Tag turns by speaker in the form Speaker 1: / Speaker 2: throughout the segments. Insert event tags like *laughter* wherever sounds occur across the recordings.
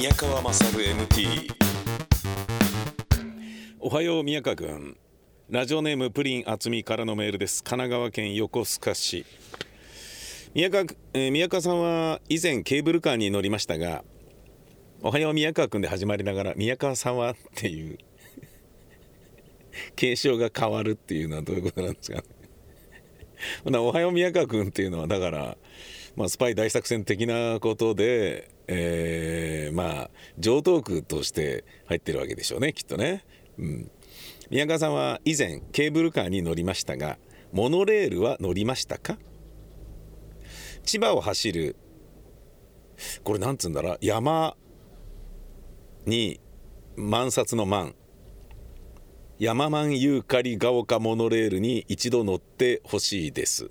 Speaker 1: 宮川勝 MT おはよう宮川君。ラジオネームプリン厚みからのメールです。神奈川県横須賀市。宮川,、えー宮川さんは以前ケーブルカーに乗りましたがおはよう宮川君で始まりながら宮川さんはっていう継承が変わるっていうのはどういうことなんですかね。ほなおはよう宮川君っていうのはだから、まあ、スパイ大作戦的なことで、えーまあ常套句として入ってるわけでしょうねきっとね。うん、宮川さんは以前ケーブルカーに乗りましたがモノレールは乗りましたか？千葉を走るこれなんつうんだろう山に万札の万山満ユーカリが丘モノレールに一度乗ってほしいです。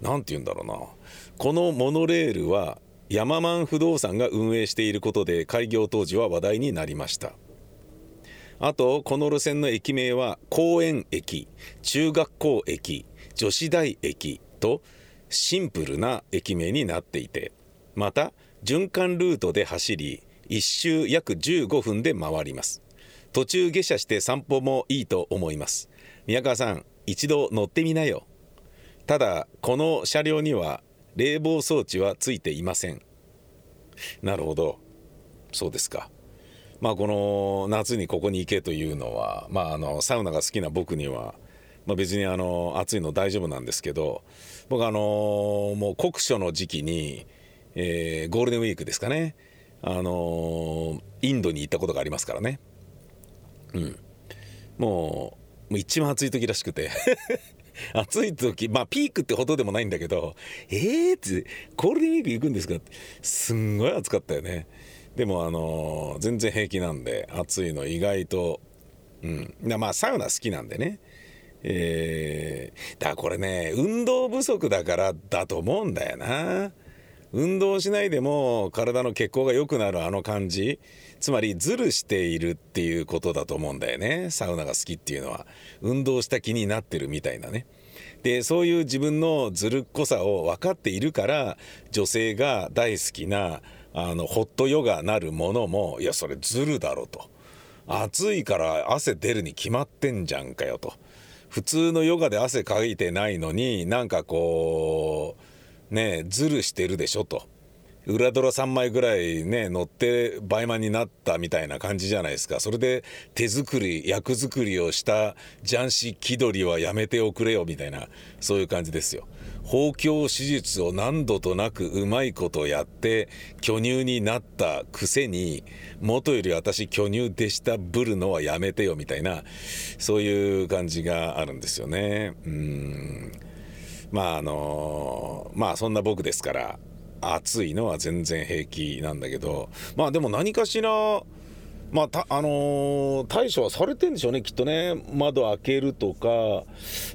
Speaker 1: なんて言うんだろうな。このモノレールは山満不動産が運営していることで開業当時は話題になりました。あとこの路線の駅名は公園駅中学校駅女子大駅とシンプルな駅名になっていてまた循環ルートで走り1周約15分で回ります。途中下車して散歩もいいと思います。宮川さん一度乗ってみなよ。ただこの車両には冷房装置はついていません。なるほど。そうですか。まあこの夏にここに行けというのはまああのサウナが好きな僕にはまあ、別にあの暑いの大丈夫なんですけど僕あのもう酷暑の時期に、えーゴールデンウィークですかね。あのインドに行ったことがありますからね。うん。もうもう一番暑い時らしくて。*laughs* 暑い時まあピークってほどでもないんだけどえーってゴールデンウィーク行くんですか？ってすんごい暑かったよね。でもあの全然平気なんで暑いの意外とうん。まあサウナ好きなんでね。えーだからこれね運動不足だからだと思うんだよな。運動しないでも体の血行が良くなるあの感じ。つまりズルしているっていうことだと思うんだよね。サウナが好きっていうのは。運動した気になってるみたいなね。でそういう自分のずるっこさを分かっているから女性が大好きなあのホットヨガなるものもいやそれずるだろと。暑いから汗出るに決まってんじゃんかよと。普通のヨガで汗かいてないのになんかこうねズルしてるでしょと。裏ドラ3枚ぐらいね乗って倍満になったみたいな感じじゃないですか。それで手作り役作りをした雀士気取りはやめておくれよみたいなそういう感じですよ。包協手術を何度となくうまいことやって巨乳になったくせに元より私巨乳でしたぶるのはやめてよみたいなそういう感じがあるんですよね。うん。まああのまあそんな僕ですから暑いのは全然平気なんだけどまあでも何かしらまあたあのー対処はされてんでしょうねきっとね窓開けるとか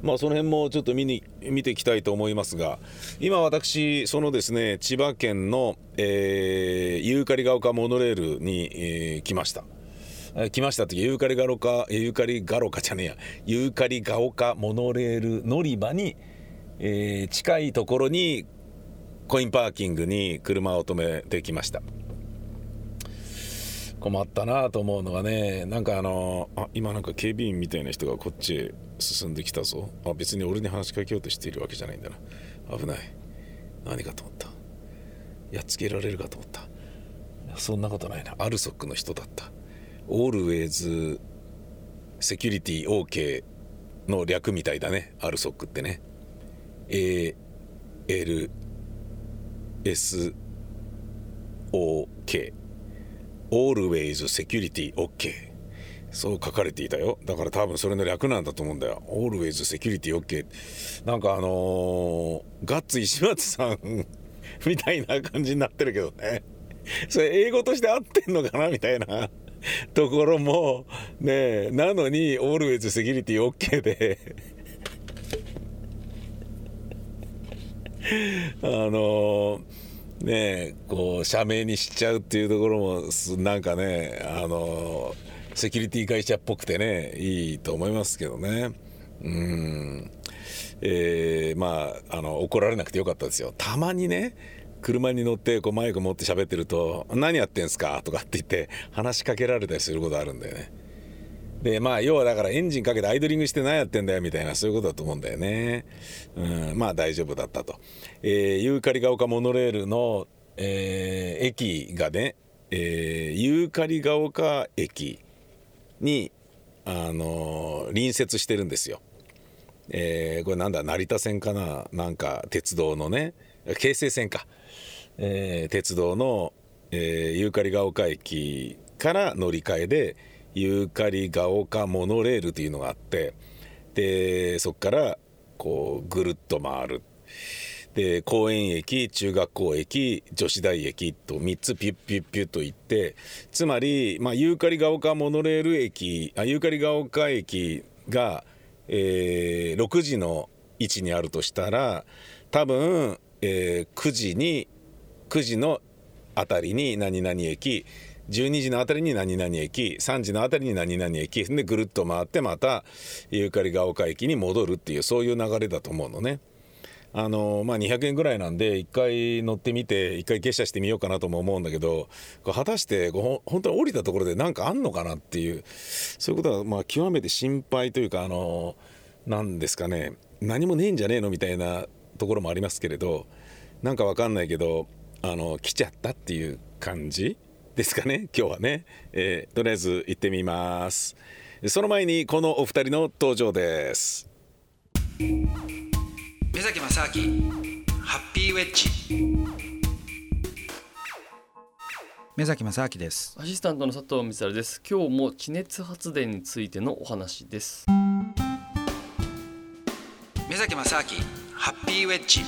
Speaker 1: まあその辺もちょっと見に見ていきたいと思いますが今私そのですね千葉県の、えーユーカリが丘モノレールに、えー来ました。え来ました時ユーカリガロカユーカリガロカじゃねえやユーカリガオカモノレール乗り場に、えー近いところにコインパーキングに車を止めてきました。困ったなと思うのがねなんかあのあ今なんか警備員みたいな人がこっちへ進んできたぞ。あ別に俺に話しかけようとしているわけじゃないんだな。危ない。何かと思った。やっつけられるかと思った。そんなことないな。アルソックの人だった。オールウェイズセキュリティ OK の略みたいだね。アルソックってね。ALSOK オールウェイズセキュリティ OK そう書かれていたよ。だから多分それの略なんだと思うんだよ。オールウェイズセキュリティ OK なんかあのーガッツ石松さんみたいな感じになってるけどね。それ英語として合ってんのかなみたいな。ところもねなのにオールウェイズセキュリティ OK で。*laughs* あのねこう社名にしちゃうっていうところもなんかねあのセキュリティ会社っぽくてねいいと思いますけどねうんえーまああの怒られなくてよかったですよたまにね車に乗ってこうマイク持って喋ってると「何やってんすか?」とかって言って話しかけられたりすることあるんだよね。でまあ要はだからエンジンかけてアイドリングして何やってんだよみたいなそういうことだと思うんだよね。うん、まあ大丈夫だったと。えー、ユーカリが丘モノレールの、えー、駅がね、えー、ユーカリが丘駅に、あのー隣接してるんですよ。えーこれなんだ成田線かななんか鉄道のね京成線か、えー鉄道の、えーユーカリが丘駅から乗り換えでユーカリが丘モノレールというのがあってでそこからこうぐるっと回る。で公園駅中学校駅女子大駅と3つピュッピュッピュッと行ってつまり、まあ、ユーカリが丘モノレール駅あユーカリが丘駅が、えー6時の位置にあるとしたら多分、えー9時に9時のあたりに何々駅12時のあたりに何々駅3時のあたりに何々駅でぐるっと回ってまたユーカリが丘駅に戻るっていうそういう流れだと思うのね。あのまあ、200円ぐらいなんで1回乗ってみて1回下車してみようかなとも思うんだけど果たして本当に降りたところで何かあんのかなっていうそういうことはまあ極めて心配というかあのなんですかね何もねえんじゃねえのみたいなところもありますけれどなんかわかんないけどあの来ちゃったっていう感じですかね？*laughs* 今日はね、えーとりあえず行ってみます。その前にこのお二人の登場です。
Speaker 2: 目崎正明ハッピーウェッジ。目崎正明です。
Speaker 3: アシスタントの佐藤光です。今日も地熱発電についてのお話です。
Speaker 2: 目崎正明ハッピーウェッジ。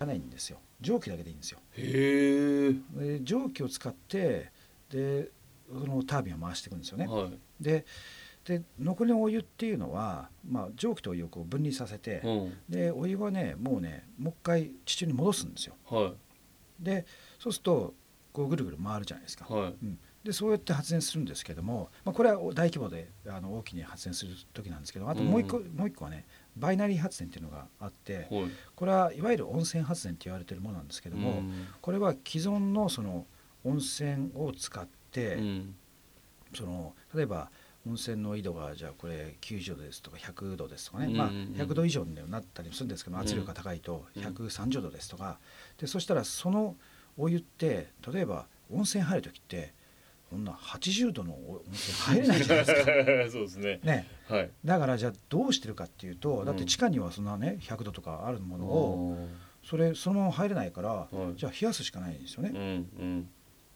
Speaker 4: かないんですよ蒸気だけでいいんですよ
Speaker 3: へえ。
Speaker 4: で蒸気を使ってでそのタービンを回していくんですよね、
Speaker 3: はい。
Speaker 4: でで残りのお湯っていうのは、まあ、蒸気とお湯をこう分離させて、
Speaker 3: うん。
Speaker 4: でお湯はねもうねもう一回地中に戻すんですよ
Speaker 3: は
Speaker 4: でそうするとこうぐるぐる回るじゃないですか、
Speaker 3: い。はい。
Speaker 4: うん、でそうやって発電するんですけども、まあ、これは大規模であの大きに発電する時なんですけどあともう一個、もう一個はねバイナリー発電っていうのがあって
Speaker 3: はい。
Speaker 4: これはいわゆる温泉発電って言われてるものなんですけども、
Speaker 3: うん。
Speaker 4: これは既存のその温泉を使って、
Speaker 3: うん。
Speaker 4: その例えば温泉の緯度がじゃあこれ90度ですとか100度ですとかね、
Speaker 3: うん
Speaker 4: まあ、100度以上になったりもするんですけど、
Speaker 3: うん。
Speaker 4: 圧力が高いと
Speaker 3: うん。
Speaker 4: 130度ですとか。でそしたらそのお湯って例えば温泉入る時ってこんな80度の温泉入れないじゃないですか。
Speaker 3: そうですね。
Speaker 4: ね、
Speaker 3: はい。
Speaker 4: だからじゃあどうしてるかっていうとだって地下にはそんなね100度とかあるものをそれそのまま入れないから
Speaker 3: はい
Speaker 4: じゃあ冷やすしかないんですよね
Speaker 3: うん。うん。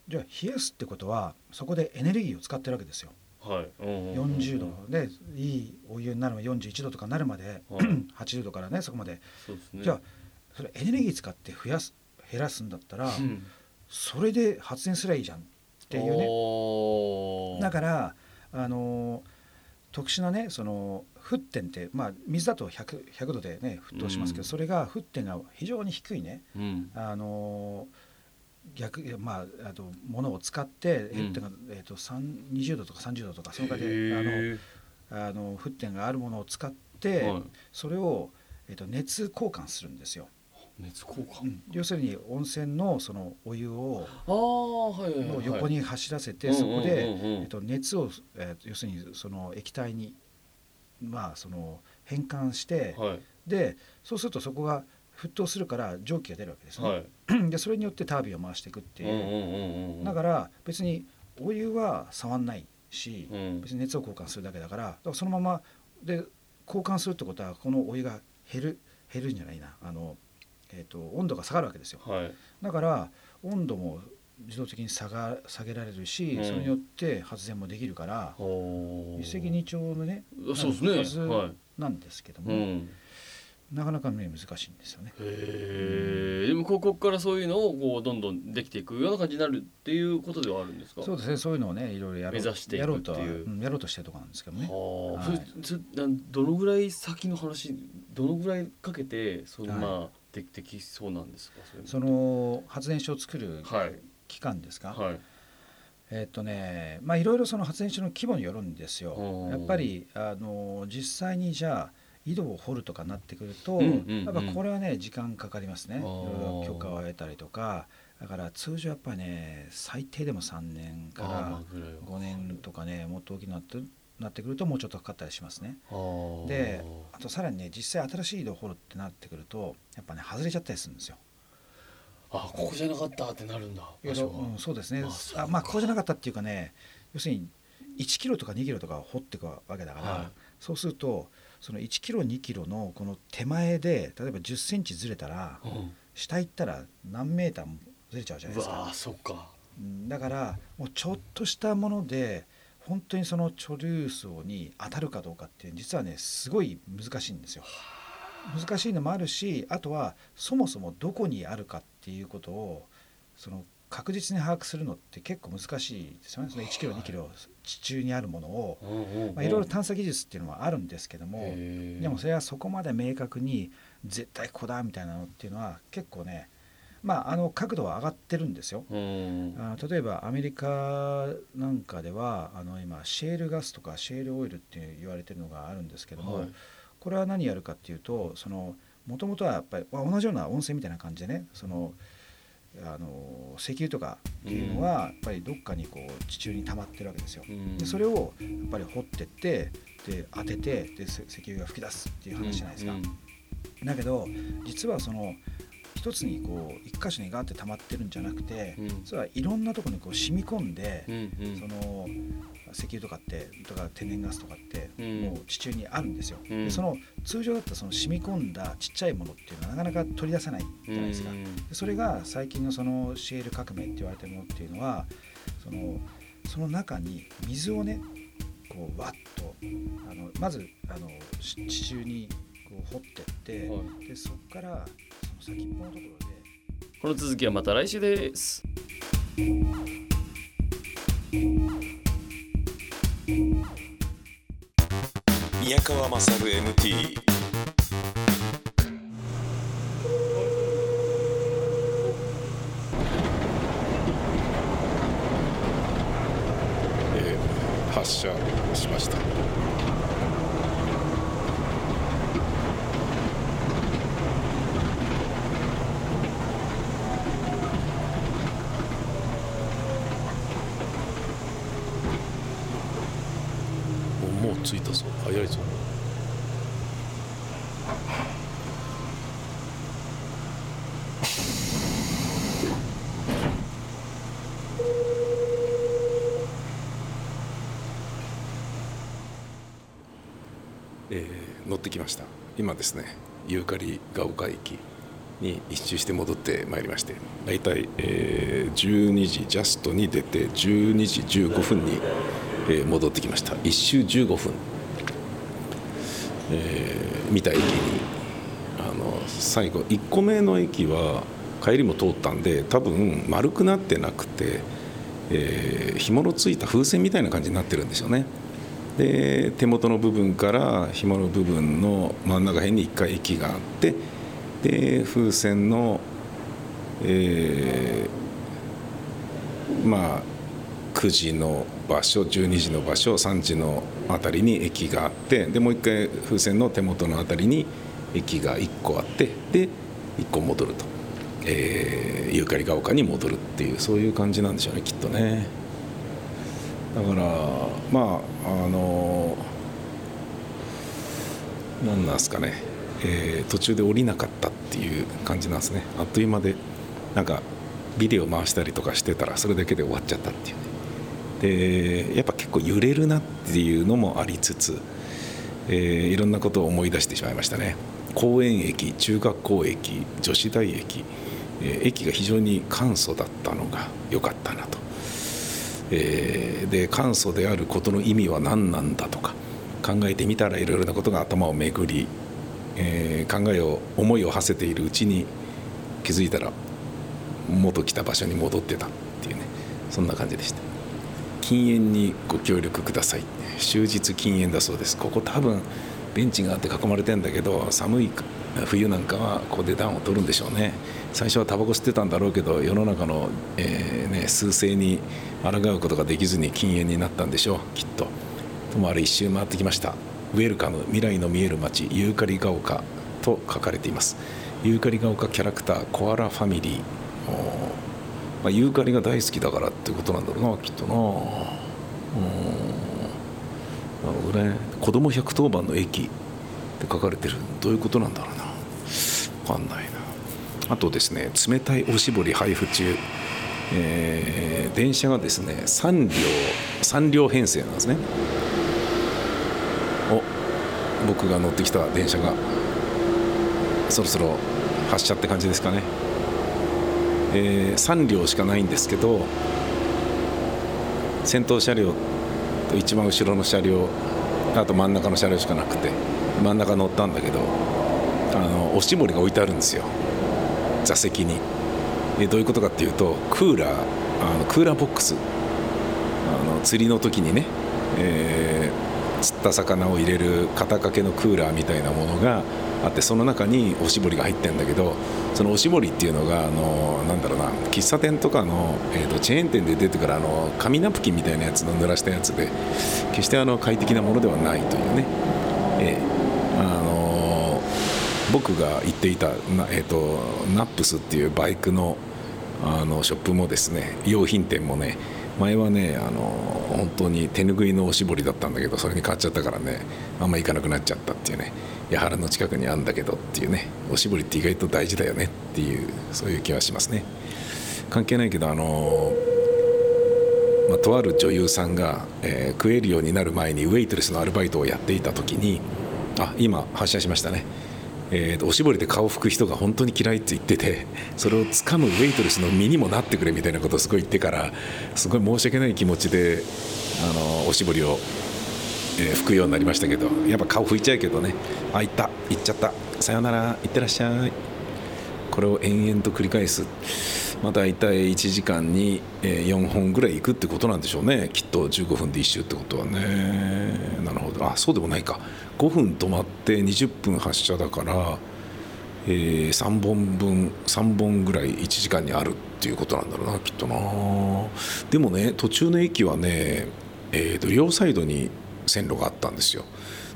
Speaker 4: じゃあ冷やすってことはそこでエネルギーを使ってるわけですよ
Speaker 3: はい。うん
Speaker 4: 40度。でいいお湯になるまで41度とかなるまで
Speaker 3: はい *clears throat*
Speaker 4: 80度からねそこまで
Speaker 3: そうですね。
Speaker 4: じゃあそれエネルギー使って増やす減らすんだったら
Speaker 3: うん。
Speaker 4: それで発電すればいいじゃんっていうね。
Speaker 3: ね
Speaker 4: だからあの特殊なねその沸点ってまあ水だと 100, 100度でね沸騰しますけど、
Speaker 3: うん。
Speaker 4: それが沸点が非常に低いね。
Speaker 3: うん。
Speaker 4: あの逆まああとものを使って
Speaker 3: うん。
Speaker 4: えー、と3 20度とか30度とかそのくらいで
Speaker 3: へ
Speaker 4: あのあの沸点があるものを使って、
Speaker 3: はい。
Speaker 4: それを、えー、と熱交換するんですよ、
Speaker 3: 熱交換。
Speaker 4: うん要するに温泉のそのお湯を
Speaker 3: ああ、はいはいはい。
Speaker 4: の横に走らせて、
Speaker 3: はい
Speaker 4: そこで、えっと、熱を、えー要するにその液体にまあその変換して、
Speaker 3: はい。
Speaker 4: でそうするとそこが沸騰するから蒸気が出るわけですね、
Speaker 3: はい。*clears throat*
Speaker 4: でそれによってタービンを回していくっていう。だから別にお湯は触んないし、
Speaker 3: うん
Speaker 4: 別に熱を交換するだけだからだからそのままで交換するってことはこのお湯が減る減るんじゃないなあの、えー、と温度が下がるわけですよ
Speaker 3: はい。
Speaker 4: だから温度も自動的に下が下げられるし、
Speaker 3: うん
Speaker 4: それによって発電もできるから、一石二鳥のね
Speaker 3: そうですね
Speaker 4: はず
Speaker 3: はい
Speaker 4: なんですけども、
Speaker 3: うん。
Speaker 4: なかなかね難しいんですよね。
Speaker 3: へえ。でもここからそういうのをこうどんどんできていくような感じになるっていうことではあるんですか？
Speaker 4: そうですねそういうのをねいろいろやろう
Speaker 3: 目指していく
Speaker 4: やろうとは、
Speaker 3: っていう
Speaker 4: うんやろうとしてるところなんですけどね。
Speaker 3: はあ、
Speaker 4: はい
Speaker 3: どのぐらい先の話どのぐらいかけてその
Speaker 4: はい
Speaker 3: まあできそうなんですか？そ
Speaker 4: の発電所を作る
Speaker 3: はい。
Speaker 4: 期間ですか、
Speaker 3: はい。
Speaker 4: えっとねまあいろいろその発電所の規模によるんですよ。
Speaker 3: うん。
Speaker 4: やっぱりあの実際にじゃあ井戸を掘るとかなってくると、
Speaker 3: うんうんうん。
Speaker 4: やっぱこれはね時間かかりますね。許可を得たりとか。だから通常やっぱりね最低でも3年か
Speaker 3: ら
Speaker 4: 5年とかねもっと大きくなってなってくるともうちょっとかかったりしますね。であとさらにね実際新しい井戸を掘るってなってくるとやっぱね外れちゃったりするんですよ。
Speaker 3: あここじゃなかったってなるんだ
Speaker 4: うん、そうですね。
Speaker 3: あ
Speaker 4: まあこうじゃなかったっていうかね要するに1キロとか2キロとか掘っていくわけだから、
Speaker 3: はい。
Speaker 4: そうするとその1キロ2キロのこの手前で例えば1 0センチずれたら
Speaker 3: うん。
Speaker 4: 下行ったら何メーターもずれちゃうじゃないうですか。
Speaker 3: わー、そっか。
Speaker 4: うんだからもうちょっとしたもので本当にその貯留層に当たるかどうかって実はねすごい難しいんですよ。難しいのもあるしあとはそもそもどこにあるかっていうことをその確実に把握するのって結構難しいですよね。その1キロ2キロ地中にあるものを、まあ、いろいろ探査技術っていうのはあるんですけどもでもそれはそこまで明確に絶対ここだみたいなのっていうのは結構ねまああの角度は上がってるんですよ。
Speaker 3: うん
Speaker 4: あの例えばアメリカなんかではあの今シェールガスとかシェールオイルって言われてるのがあるんですけども、
Speaker 3: はい
Speaker 4: これは何やるかっていうとそのもともとはやっぱりまあ同じような温泉みたいな感じでねそのあの石油とかっていうのはやっぱりどっかにこう地中に溜まってるわけですよ。
Speaker 3: うん
Speaker 4: でそれをやっぱり掘ってってで当ててでせ石油が噴き出すっていう話じゃないですか。
Speaker 3: うん
Speaker 4: だけど実はその一つにこう一箇所にガーって溜まってるんじゃなくて、
Speaker 3: うん。
Speaker 4: それはいろんなところにこう染み込んで、
Speaker 3: うんうん。
Speaker 4: その石油とかってとか天然ガスとかって
Speaker 3: うん。
Speaker 4: もう地中にあるんですよ。
Speaker 3: うん。
Speaker 4: でその通常だったらその染み込んだちっちゃいものっていうのはなかなか取り出せないじゃないですか。
Speaker 3: うん
Speaker 4: でそれが最近のそのシェール革命って言われてるものっていうのはそのその中に水をねこうわっとあのまずあのし地中にこう掘ってって、
Speaker 3: は
Speaker 4: でそこから先っぽのところで。
Speaker 3: この続きはまた来週です。
Speaker 5: 宮川勝 MT
Speaker 1: えー発射しましたおもう着いたぞ早いぞえー乗ってきました。今ですねユーカリが丘駅に一周して戻ってまいりまして大体、えー12時ジャストに出て12時15分に、えー戻ってきました。一周15分、えー見た駅にあの最後1個目の駅は帰りも通ったんで多分丸くなってなくて、えー紐のついた風船みたいな感じになってるんでしょうね。で手元の部分から紐の部分の真ん中辺に1回駅があってで風船の、えーまあ9時の場所12時の場所3時のあたりに駅があってでもう1回風船の手元のあたりに駅が1個あってで1個戻ると、えーユーカリが丘に戻るっていうそういう感じなんでしょうねきっとね。だからまああの何なんですかね、えー途中で降りなかったっていう感じなんですね。あっという間でなんかビデオ回したりとかしてたらそれだけで終わっちゃったっていう。ねでやっぱ結構揺れるなっていうのもありつつ、えーいろんなことを思い出してしまいましたね。公園駅中学校駅女子大駅、えー駅が非常に簡素だったのが良かったなと。えーで簡素であることの意味は何なんだとか考えてみたらいろいろなことが頭を巡り、えー考えを思いを馳せているうちに気づいたら元来た場所に戻ってたっていうねそんな感じでした。禁煙にご協力ください。終日禁煙だそうです。ここ多分ベンチがあって囲まれてんだけど寒い冬なんかはここで暖を取るんでしょうね。最初はタバコ吸ってたんだろうけど世の中の、えーね、数勢に抗うことができずに禁煙になったんでしょうきっと。ともあれ一周回ってきました。ウェルカム未来の見える街ユーカリが丘と書かれています。ユーカリが丘キャラクターコアラファミリー。まあ、ユーカリが大好きだからってことなんだろうなきっとな。うんなるほどね。子供110番の駅って書かれてる。どういうことなんだろうな。分かんない。なあとですね冷たいおしぼり配布中。えー電車がですね3両3両編成なんですね。お僕が乗ってきた電車がそろそろ発車って感じですかね、えー3両しかないんですけど先頭車両と一番後ろの車両あと真ん中の車両しかなくて真ん中乗ったんだけどあのおしぼりが置いてあるんですよ。座席に。でどういうことかっていうとクーラーあのクーラーボックス。あの釣りの時にね、えー釣った魚を入れる肩掛けのクーラーみたいなものがあってその中におしぼりが入ってるんだけどそのおしぼりっていうのがあのなんだろうな喫茶店とかの、えーとチェーン店で出てくるあの紙ナプキンみたいなやつの濡らしたやつで決してあの快適なものではないというね、僕が行っていたな、えー、とナップスっていうバイクのあのショップもですね用品店もね前はねあの本当に手拭いのおしぼりだったんだけどそれに変わっちゃったからねあんま行かなくなっちゃったっていうね八原の近くにあるんだけどっていうねおしぼりって意外と大事だよねっていうそういう気はしますね。関係ないけどあのま、とある女優さんが、えー食えるようになる前にウェイトレスのアルバイトをやっていた時にあ今発射しましたね、えーおしぼりで顔を拭く人が本当に嫌いって言っててそれを掴むウェイトレスの身にもなってくれみたいなことをすごい言ってからすごい申し訳ない気持ちであのおしぼりを、えー拭くようになりましたけどやっぱ顔拭いちゃうけどね。あ行った。行っちゃった。さよなら。行ってらっしゃい。これを延々と繰り返す。まあ、大体1時間に4本ぐらい行くってことなんでしょうね。きっと15分で1周ってことはね。なるほど。あそうでもないか。5分止まって20分発車だから、えー3本分3本ぐらい1時間にあるっていうことなんだろうなきっとなでもね途中の駅はね、えーと両サイドに線路があったんですよ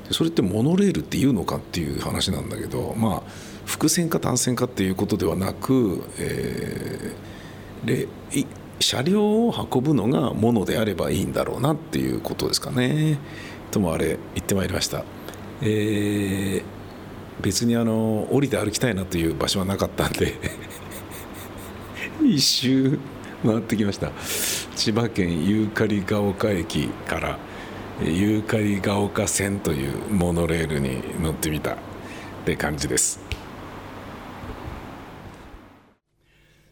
Speaker 1: でそれってモノレールっていうのかっていう話なんだけどまあ複線か単線かっていうことではなく、えーで車両を運ぶのがものであればいいんだろうなっていうことですかね。ともあれ行ってまいりました。えー別にあの降りて歩きたいなという場所はなかったんで *laughs* 一周回ってきました。千葉県ユーカリが丘駅からユーカリが丘線というモノレールに乗ってみた。って感じです。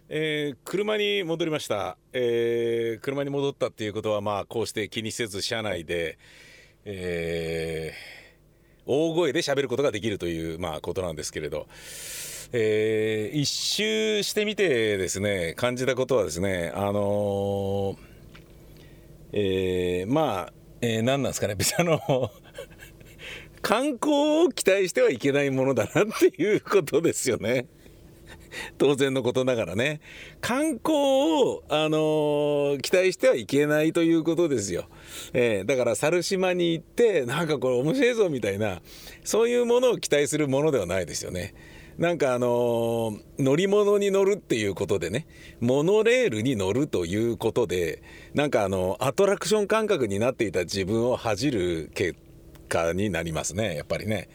Speaker 6: えー車に戻りました、えー車に戻ったっていうことはまあこうして気にせず車内で、えー大声で喋ることができるというまあことなんですけれど、えー一周してみてですね感じたことはですねあのーえーまあ、えー何なんですかね別にあの観光を期待してはいけないものだなっていうことですよね。*laughs* 当然のことながらね。観光を、あのー期待してはいけないということですよ、えーだから猿島に行ってなんかこれ面白いぞみたいなそういうものを期待するものではないですよね。なんかあのー乗り物に乗るっていうことでねモノレールに乗るということでなんかあのアトラクション感覚になっていた自分を恥じる結果になりますねやっぱりね。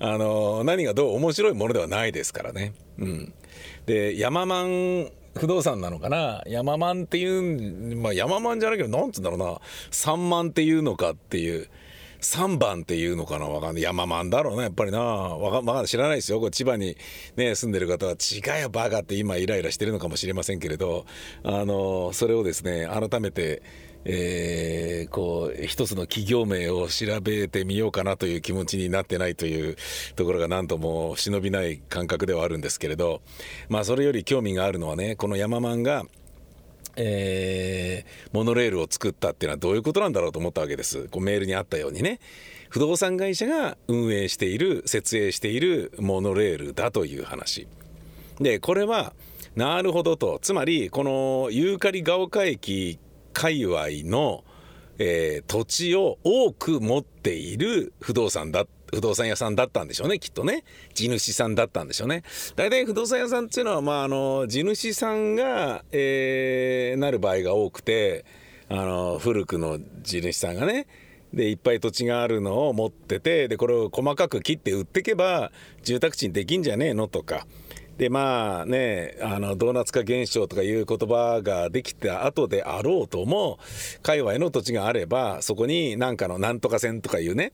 Speaker 6: あの何がどう面白いものではないですからね。うん。でヤママン不動産なのかな？ヤママンっていうまあヤマンじゃないけどなんつうんだろうな。3万っていうのかっていう3番っていうのかな？わかんない。ヤマンだろうなやっぱりな。わかんない。知らないですよ。こ千葉にね住んでる方は。違うよバカって今イライラしてるのかもしれませんけれど。あのそれをですね改めてえーこう一つの企業名を調べてみようかなという気持ちになってないというところが何とも忍びない感覚ではあるんですけれどまあそれより興味があるのはねこのヤママンがえーモノレールを作ったっていうのはどういうことなんだろうと思ったわけです。こうメールにあったようにね。不動産会社が運営している設営しているモノレールだという話。でこれはなるほどと。つまりこのユーカリが丘駅界隈の、
Speaker 1: えー土地を多く持っている不動産だ不動産屋さんだったんでしょうねきっとね。地主さんだったんでしょうね。大体不動産屋さんっていうのはまああの地主さんが、えーなる場合が多くてあの古くの地主さんがねでいっぱい土地があるのを持っててでこれを細かく切って売ってけば住宅地にできんじゃねえのとかでまあねあのドーナツ化現象とかいう言葉ができた後であろうとも界隈の土地があればそこになんかのなんとか線とかいうね、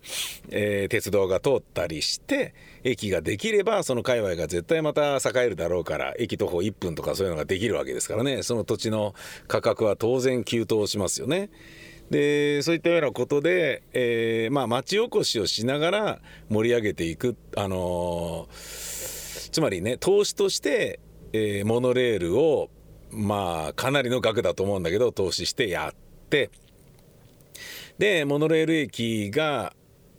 Speaker 1: えー鉄道が通ったりして駅ができればその界隈が絶対また栄えるだろうから駅徒歩1分とかそういうのができるわけですからねその土地の価格は当然急騰しますよね。でそういったようなことで、えーまあ、町おこしをしながら盛り上げていく、あのーつまりね投資として、えーモノレールをまあかなりの額だと思うんだけど投資してやってでモノレール駅が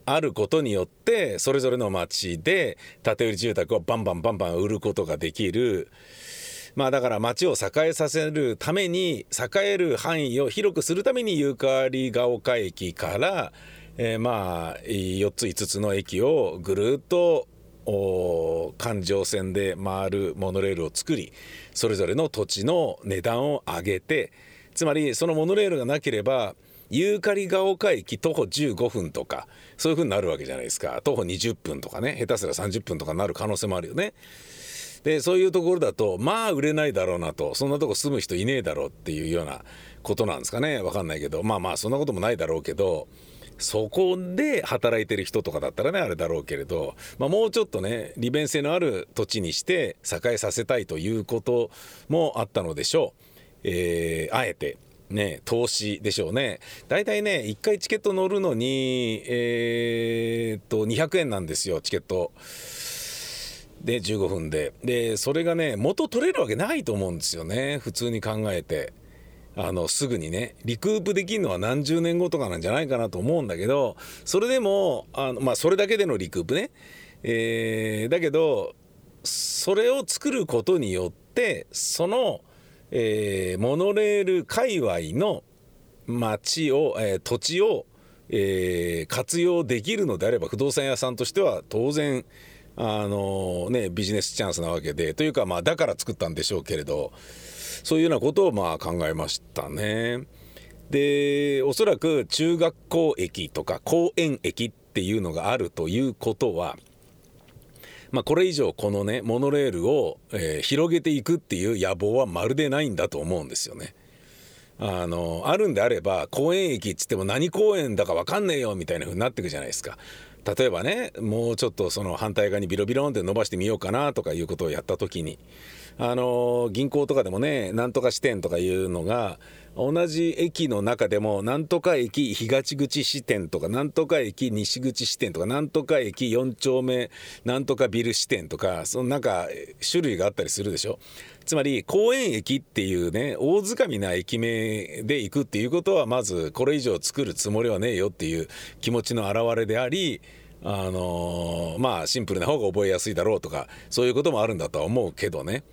Speaker 1: あることによってそれぞれの町で建売り住宅をバンバンバンバン売ることができる。まあだから町を栄えさせるために栄える範囲を広くするためにユーカリが丘駅から、えーまあ4つ5つの駅をぐるっと環状線で回るモノレールを作りそれぞれの土地の値段を上げてつまりそのモノレールがなければユーカリが丘駅徒歩15分とかそういう風になるわけじゃないですか。徒歩20分とかね下手すら30分とかなる可能性もあるよね。でそういうところだとまあ売れないだろうなとそんなとこ住む人いねえだろうっていうようなことなんですかね。わかんないけど。まあまあそんなこともないだろうけどそこで働いてる人とかだったらねあれだろうけれど、まあ、もうちょっとね利便性のある土地にして栄えさせたいということもあったのでしょう。えーあえてね、投資でしょうね大体ね1回チケット乗るのにえーっと200円なんですよチケット。で15分ででそれがね元取れるわけないと思うんですよね普通に考えてあのすぐにねリクープできるのは何十年後とかなんじゃないかなと思うんだけどそれでもあのまあそれだけでのリクープね、えーだけどそれを作ることによってその、えーモノレール界隈の町を、えー土地を、えー活用できるのであれば不動産屋さんとしては当然あのねビジネスチャンスなわけでというかまあだから作ったんでしょうけれど。そういうようなことをまあ考えましたね。でおそらく中学校駅とか公園駅っていうのがあるということはまあ、これ以上このねモノレールを、えー広げていくっていう野望はまるでないんだと思うんですよね。あのあるんであれば公園駅っつっても何公園だか分かんねえよみたいな風になってくじゃないですか。例えばねもうちょっとその反対側にビロビロンって伸ばしてみようかなとかいうことをやった時にあの銀行とかでもねなんとか支店とかいうのが同じ駅の中でもなんとか駅東口支店とかなんとか駅西口支店とかなんとか駅4丁目なんとかビル支店とかそのなんか種類があったりするでしょ？つまり公園駅っていうね大掴みな駅名で行くっていうことはまずこれ以上作るつもりはねえよっていう気持ちの表れでありあのまあシンプルな方が覚えやすいだろうとかそういうこともあるんだとは思うけどね。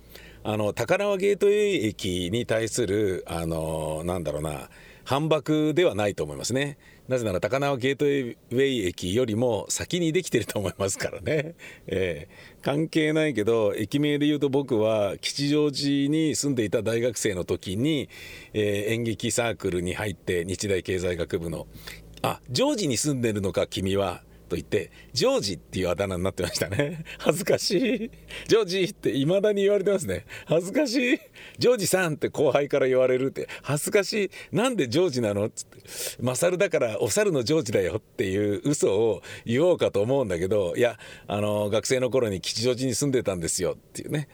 Speaker 1: あの高輪ゲートウェイ駅に対するあのなんだろうな反駁ではないと思いますね。なぜなら高輪ゲートウェイ駅よりも先にできてると思いますからね、えー関係ないけど駅名で言うと僕は吉祥寺に住んでいた大学生の時に、えー演劇サークルに入って日大経済学部の「あジョージに住んでるのか君は」と言ってジョージっていうあだ名になってましたね。*laughs* 恥ずかしい。ジョージって未だに言われてますね。恥ずかしい。ジョージさんって後輩から言われるって。恥ずかしい。なんでジョージなのっつってマサルだからお猿のジョージだよっていう嘘を言おうかと思うんだけどいやあの学生の頃に吉祥寺に住んでたんですよっていうね。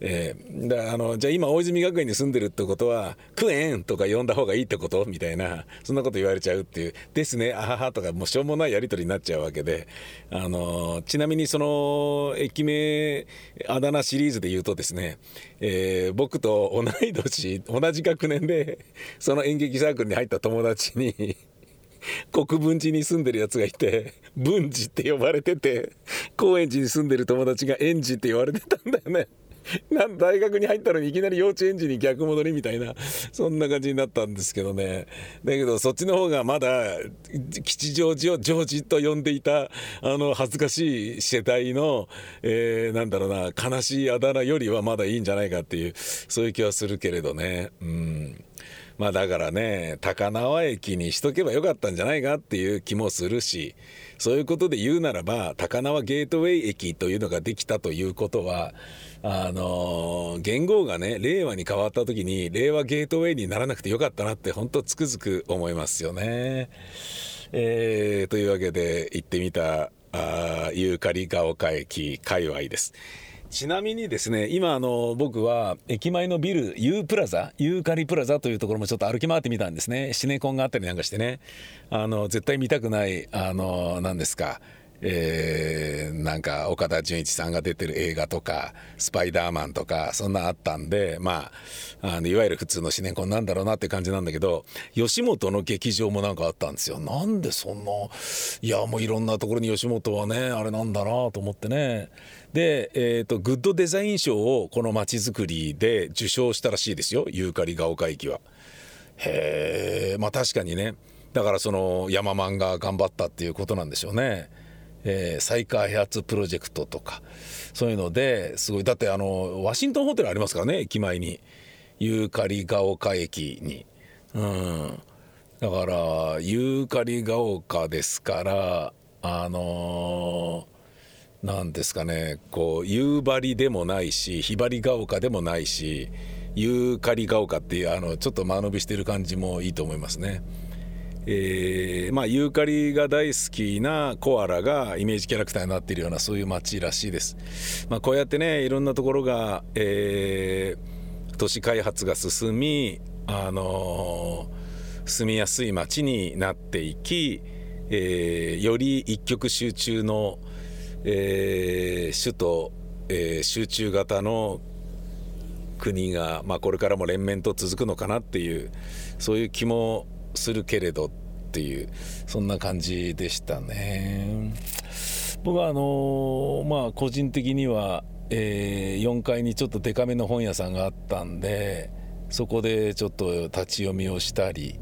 Speaker 1: えーだあのじゃあ今大泉学園に住んでるってことは「クエン」とか呼んだ方がいいってことみたいなそんなこと言われちゃうっていう「ですねあはは」とかもうしょうもないやり取りになっちゃうわけ。けであのちなみにその駅名あだ名シリーズで言うとですね、えー僕と同い年同じ学年でその演劇サークルに入った友達に国分寺に住んでるやつがいて文治って呼ばれてて高円寺に住んでる友達が園児って言われてたんだよね。*laughs* なん大学に入ったのにいきなり幼稚園児に逆戻りみたいな *laughs* そんな感じになったんですけどねだけどそっちの方がまだ吉祥寺をジョージと呼んでいたあの恥ずかしい世代の、えーなんだろうな悲しいあだ名よりはまだいいんじゃないかっていうそういう気はするけれどねうん。まあだからね高輪駅にしとけばよかったんじゃないかっていう気もするしそういうことで言うならば高輪ゲートウェイ駅というのができたということはあの元号がね令和に変わった時に令和ゲートウェイにならなくてよかったなって本当つくづく思いますよね。えーというわけで行ってみたあユーカリが丘駅界隈です。ちなみにですね今あの僕は駅前のビルユープラザユーカリプラザというところもちょっと歩き回ってみたんですね。シネコンがあったりなんかしてね。あの絶対見たくないあの何ですか。えーなんか岡田准一さんが出てる映画とか「スパイダーマン」とかそんなあったんでまああのいわゆる普通のシネコンなんだろうなって感じなんだけど吉本の劇場もなんかあったんですよなんでそんないやもういろんなところに吉本はねあれなんだなと思ってねで、えーとグッドデザイン賞をこの街づくりで受賞したらしいですよユーカリが丘駅は。へえまあ確かにねだからそのヤママンが頑張ったっていうことなんでしょうね。えー再開発プロジェクトとかそういうのですごいだってあのワシントンホテルありますからね駅前にユーカリが丘駅に。うんだからユーカリが丘ですからあのーですかねこう夕張でもないしひばりが丘でもないしユーカリが丘っていうあのちょっと間延びしてる感じもいいと思いますね。えーまあユーカリが大好きなコアラがイメージキャラクターになっているようなそういう街らしいです。まあ、こうやってねいろんなところが、えー都市開発が進み、あのー住みやすい街になっていき、えーより一極集中の、えー首都、えー集中型の国が、まあ、これからも連綿と続くのかなっていうそういう気もするけれどっていうそんな感じでしたね。僕はあのーまあ個人的には、えー4階にちょっとデカめの本屋さんがあったんでそこでちょっと立ち読みをしたり、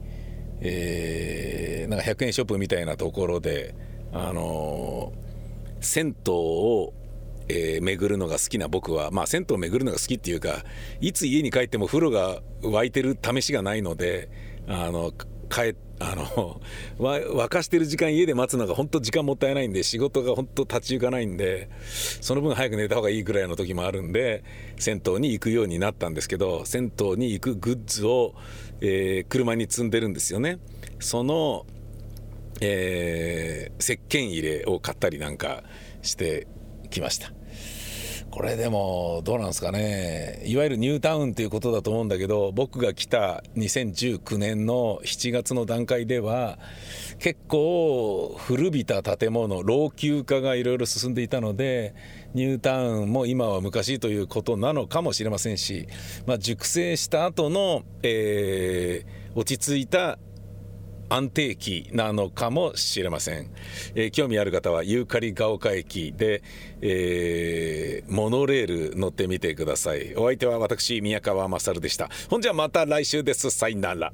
Speaker 1: えーなんか100円ショップみたいなところであのー銭湯をえー巡るのが好きな僕は、まあ、銭湯を巡るのが好きっていうかいつ家に帰っても風呂が沸いてる試しがないのであの帰 *laughs* あの沸かしてる時間家で待つのが本当時間もったいないんで仕事が本当立ち行かないんでその分早く寝た方がいいぐらいの時もあるんで銭湯に行くようになったんですけど銭湯に行くグッズを、えー車に積んでるんですよね。そのえー石鹸入れを買ったりなんかしてきましたこれでもどうなんですかね。いわゆるニュータウンっていうことだと思うんだけど僕が来た2019年の7月の段階では結構古びた建物老朽化がいろいろ進んでいたのでニュータウンも今は昔ということなのかもしれませんし、まあ、熟成した後の、えー落ち着いた安定期なのかもしれません、えー興味ある方はユーカリが丘駅で、えーモノレール乗ってみてください。お相手は私宮川勝でした。ほんじゃまた来週です。さよなら。